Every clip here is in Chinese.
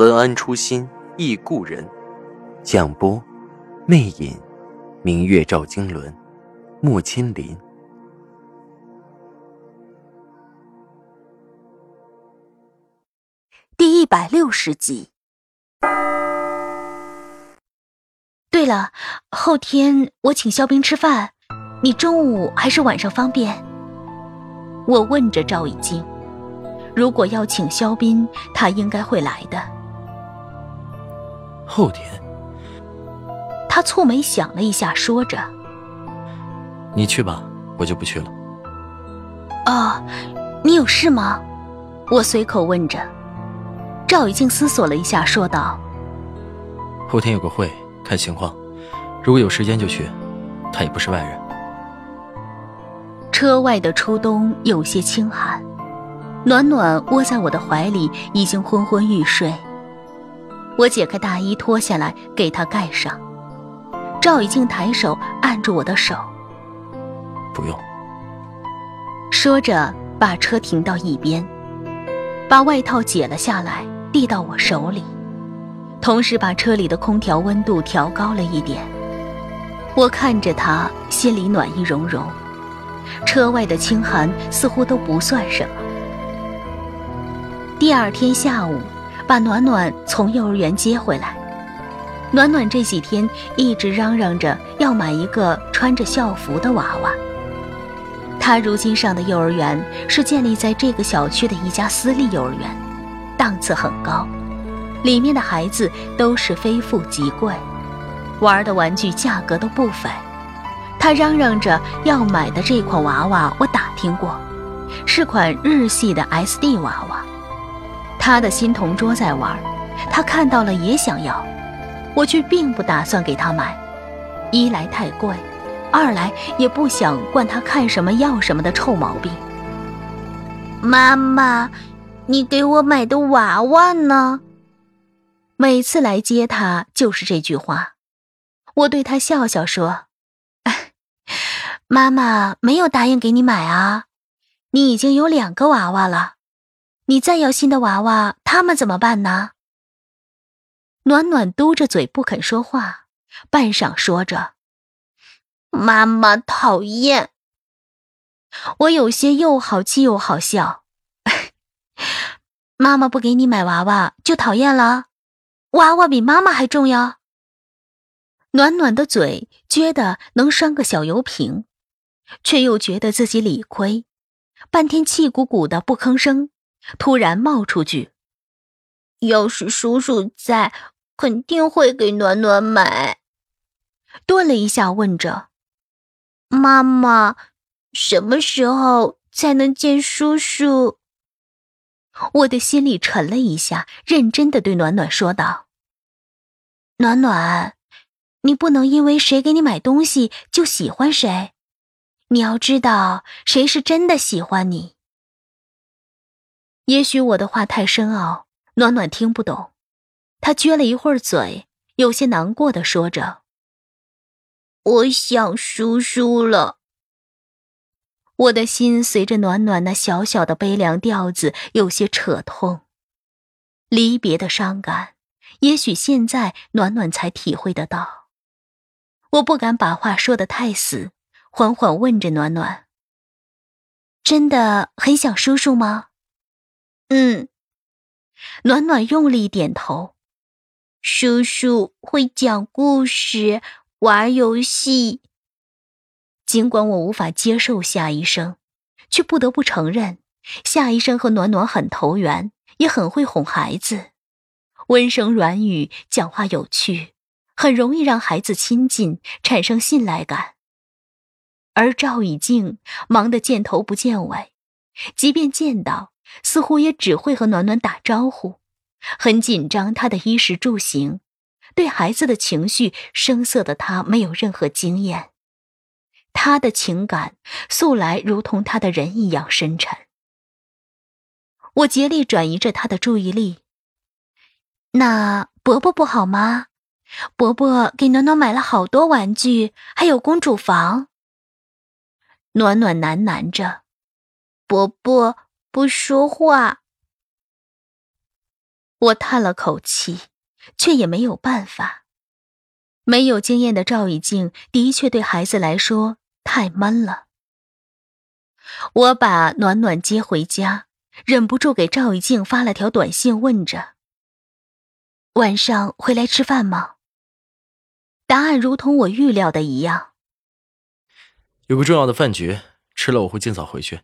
文安初心忆故人，蒋波，魅影，明月照经纶，木千林。第一百六十集。对了，后天我请肖斌吃饭，你中午还是晚上方便？我问着赵以静，如果要请肖斌，他应该会来的。后天，他蹙眉想了一下，说着：“你去吧，我就不去了。”哦，你有事吗？我随口问着。赵雨静思索了一下，说道：“后天有个会，看情况，如果有时间就去。他也不是外人。”车外的初冬有些清寒，暖暖窝在我的怀里，已经昏昏欲睡。我解开大衣，脱下来给他盖上。赵以静抬手按住我的手，不用。说着，把车停到一边，把外套解了下来，递到我手里，同时把车里的空调温度调高了一点。我看着他，心里暖意融融。车外的清寒似乎都不算什么。第二天下午。把暖暖从幼儿园接回来。暖暖这几天一直嚷嚷着要买一个穿着校服的娃娃。他如今上的幼儿园是建立在这个小区的一家私立幼儿园，档次很高，里面的孩子都是非富即贵，玩的玩具价格都不菲。他嚷嚷着要买的这款娃娃，我打听过，是款日系的 SD 娃娃。他的新同桌在玩，他看到了也想要，我却并不打算给他买，一来太贵，二来也不想惯他看什么要什么的臭毛病。妈妈，你给我买的娃娃呢？每次来接他就是这句话，我对他笑笑说：“ 妈妈没有答应给你买啊，你已经有两个娃娃了。”你再要新的娃娃，他们怎么办呢？暖暖嘟着嘴不肯说话，半晌说着：“妈妈讨厌。”我有些又好气又好笑。妈妈不给你买娃娃就讨厌了？娃娃比妈妈还重要？暖暖的嘴撅得能拴个小油瓶，却又觉得自己理亏，半天气鼓鼓的不吭声。突然冒出句：“要是叔叔在，肯定会给暖暖买。”顿了一下，问着：“妈妈，什么时候才能见叔叔？”我的心里沉了一下，认真的对暖暖说道：“暖暖，你不能因为谁给你买东西就喜欢谁，你要知道谁是真的喜欢你。”也许我的话太深奥，暖暖听不懂。他撅了一会儿嘴，有些难过的说着：“我想叔叔了。”我的心随着暖暖那小小的悲凉调子有些扯痛。离别的伤感，也许现在暖暖才体会得到。我不敢把话说得太死，缓缓问着暖暖：“真的很想叔叔吗？”嗯，暖暖用力点头。叔叔会讲故事、玩游戏。尽管我无法接受夏医生，却不得不承认，夏医生和暖暖很投缘，也很会哄孩子，温声软语，讲话有趣，很容易让孩子亲近，产生信赖感。而赵以静忙得见头不见尾，即便见到。似乎也只会和暖暖打招呼，很紧张他的衣食住行，对孩子的情绪生涩的他没有任何经验。他的情感素来如同他的人一样深沉。我竭力转移着他的注意力。那伯伯不好吗？伯伯给暖暖买了好多玩具，还有公主房。暖暖喃喃着：“伯伯不说话。”我叹了口气，却也没有办法。没有经验的赵以静的确对孩子来说太闷了。我把暖暖接回家，忍不住给赵以静发了条短信，问着：“晚上回来吃饭吗？”答案如同我预料的一样，有个重要的饭局，吃了我会尽早回去。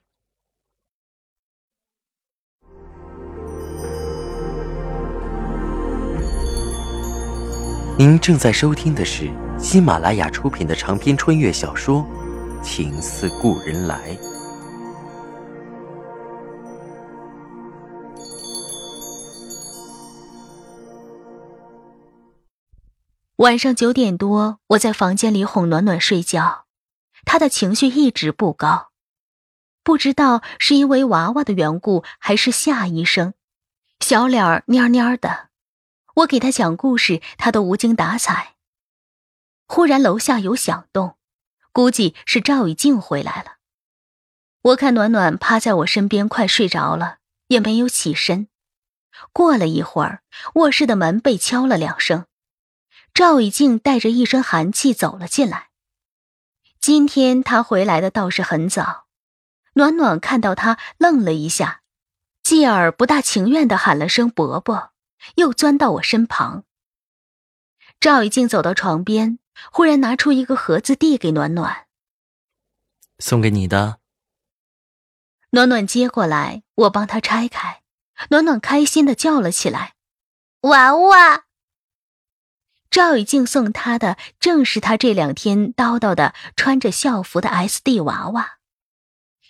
您正在收听的是喜马拉雅出品的长篇穿越小说《情似故人来》。晚上九点多，我在房间里哄暖暖睡觉，她的情绪一直不高，不知道是因为娃娃的缘故，还是夏医生，小脸儿蔫蔫的。我给他讲故事，他都无精打采。忽然楼下有响动，估计是赵以静回来了。我看暖暖趴在我身边，快睡着了，也没有起身。过了一会儿，卧室的门被敲了两声，赵以静带着一身寒气走了进来。今天他回来的倒是很早。暖暖看到他，愣了一下，继而不大情愿的喊了声“伯伯”。又钻到我身旁。赵以静走到床边，忽然拿出一个盒子递给暖暖：“送给你的。”暖暖接过来，我帮她拆开。暖暖开心的叫了起来：“娃娃！”赵以静送她的正是她这两天叨叨的穿着校服的 S D 娃娃，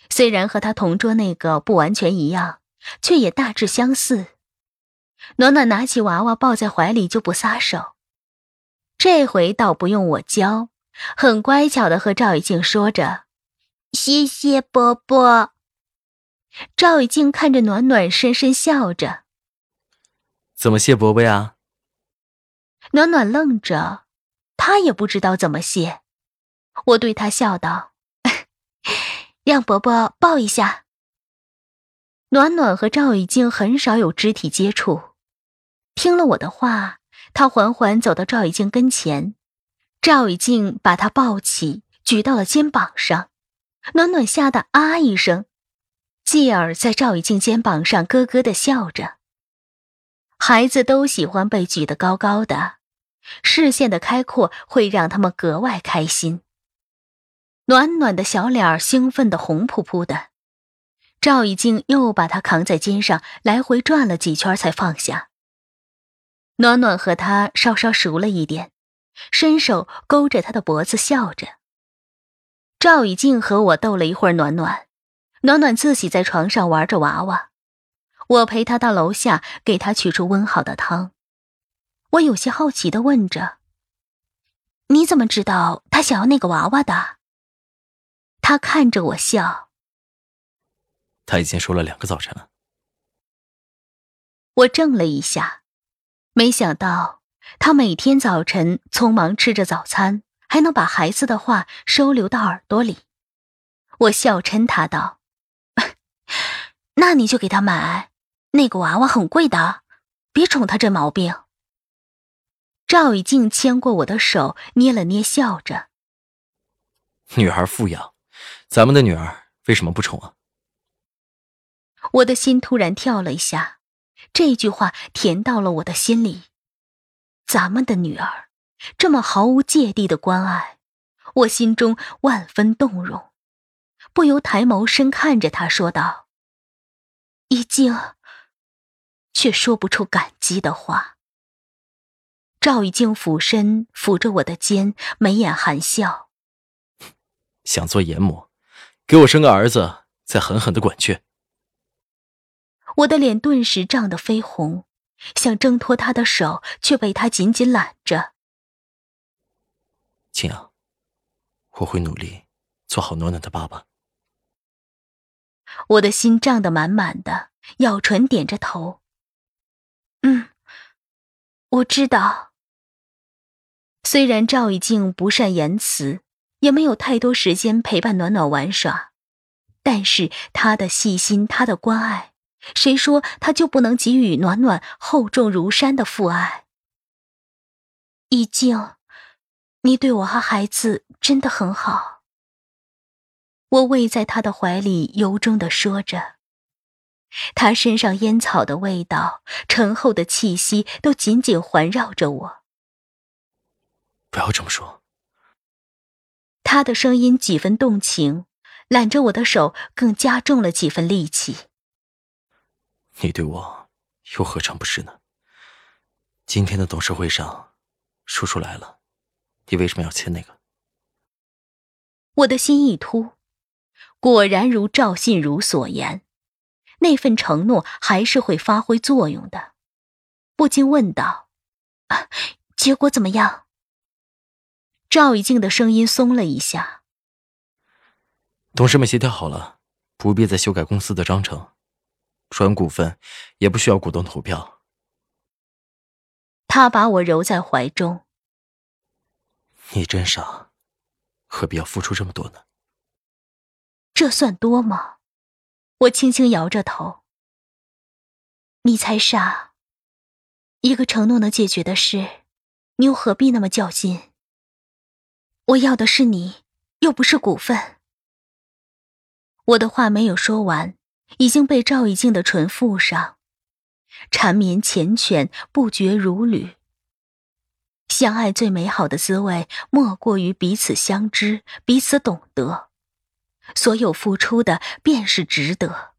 虽然和她同桌那个不完全一样，却也大致相似。暖暖拿起娃娃抱在怀里就不撒手，这回倒不用我教，很乖巧的和赵以静说着：“谢谢伯伯。”赵以静看着暖暖，深深笑着：“怎么谢伯伯呀？”暖暖愣着，他也不知道怎么谢。我对他笑道：“ 让伯伯抱一下。”暖暖和赵以静很少有肢体接触。听了我的话，他缓缓走到赵以静跟前，赵以静把他抱起，举到了肩膀上，暖暖吓得啊一声，继而在赵以静肩膀上咯咯的笑着。孩子都喜欢被举得高高的，视线的开阔会让他们格外开心。暖暖的小脸儿兴奋的红扑扑的，赵以静又把他扛在肩上，来回转了几圈才放下。暖暖和他稍稍熟了一点，伸手勾着他的脖子笑着。赵以静和我逗了一会儿暖暖，暖暖自己在床上玩着娃娃，我陪他到楼下给他取出温好的汤。我有些好奇的问着：“你怎么知道他想要那个娃娃的？”他看着我笑：“他已经说了两个早晨了。”我怔了一下。没想到他每天早晨匆忙吃着早餐，还能把孩子的话收留到耳朵里。我笑嗔他道：“那你就给他买，那个娃娃很贵的，别宠他这毛病。”赵以静牵过我的手，捏了捏，笑着：“女儿富养，咱们的女儿为什么不宠啊？”我的心突然跳了一下。这句话甜到了我的心里。咱们的女儿这么毫无芥蒂的关爱，我心中万分动容，不由抬眸深看着她，说道：“已经，却说不出感激的话。”赵以静俯身抚着我的肩，眉眼含笑：“想做阎魔，给我生个儿子，再狠狠的管去。”我的脸顿时涨得绯红，想挣脱他的手，却被他紧紧揽着。青阳，我会努力做好暖暖的爸爸。我的心胀得满满的，咬唇点着头。嗯，我知道。虽然赵以静不善言辞，也没有太多时间陪伴暖暖玩耍，但是他的细心，他的关爱，谁说他就不能给予暖暖厚重如山的父爱？易静，你对我和孩子真的很好。我偎在他的怀里，由衷的说着。他身上烟草的味道，醇厚的气息，都紧紧环绕着我。不要这么说。他的声音几分动情，揽着我的手更加重了几分力气。你对我又何尝不是呢？今天的董事会上，叔叔来了，你为什么要签那个？我的心一突，果然如赵信如所言，那份承诺还是会发挥作用的。不禁问道：“啊，结果怎么样？”赵以静的声音松了一下。董事们协调好了，不必再修改公司的章程，转股份也不需要股东投票。他把我揉在怀中。你真傻，何必要付出这么多呢？这算多吗？我轻轻摇着头。你才傻。一个承诺能解决的事，你又何必那么较劲？我要的是你，又不是股份。我的话没有说完，已经被赵以静的唇覆上，缠绵缱绻，不绝如缕。相爱最美好的滋味，莫过于彼此相知，彼此懂得，所有付出的便是值得。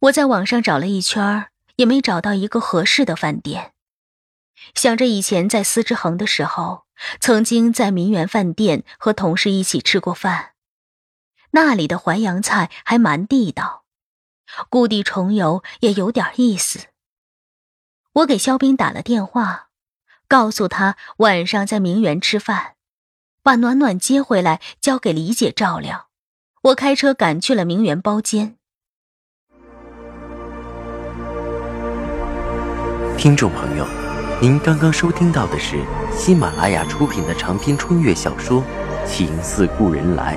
我在网上找了一圈，也没找到一个合适的饭店。想着以前在思之恒的时候，曾经在名媛饭店和同事一起吃过饭，那里的淮扬菜还蛮地道，故地重游也有点意思。我给肖斌打了电话，告诉他晚上在名媛吃饭，把暖暖接回来交给李姐照料。我开车赶去了名媛包间。听众朋友。您刚刚收听到的是喜马拉雅出品的长篇穿越小说《情似故人来》，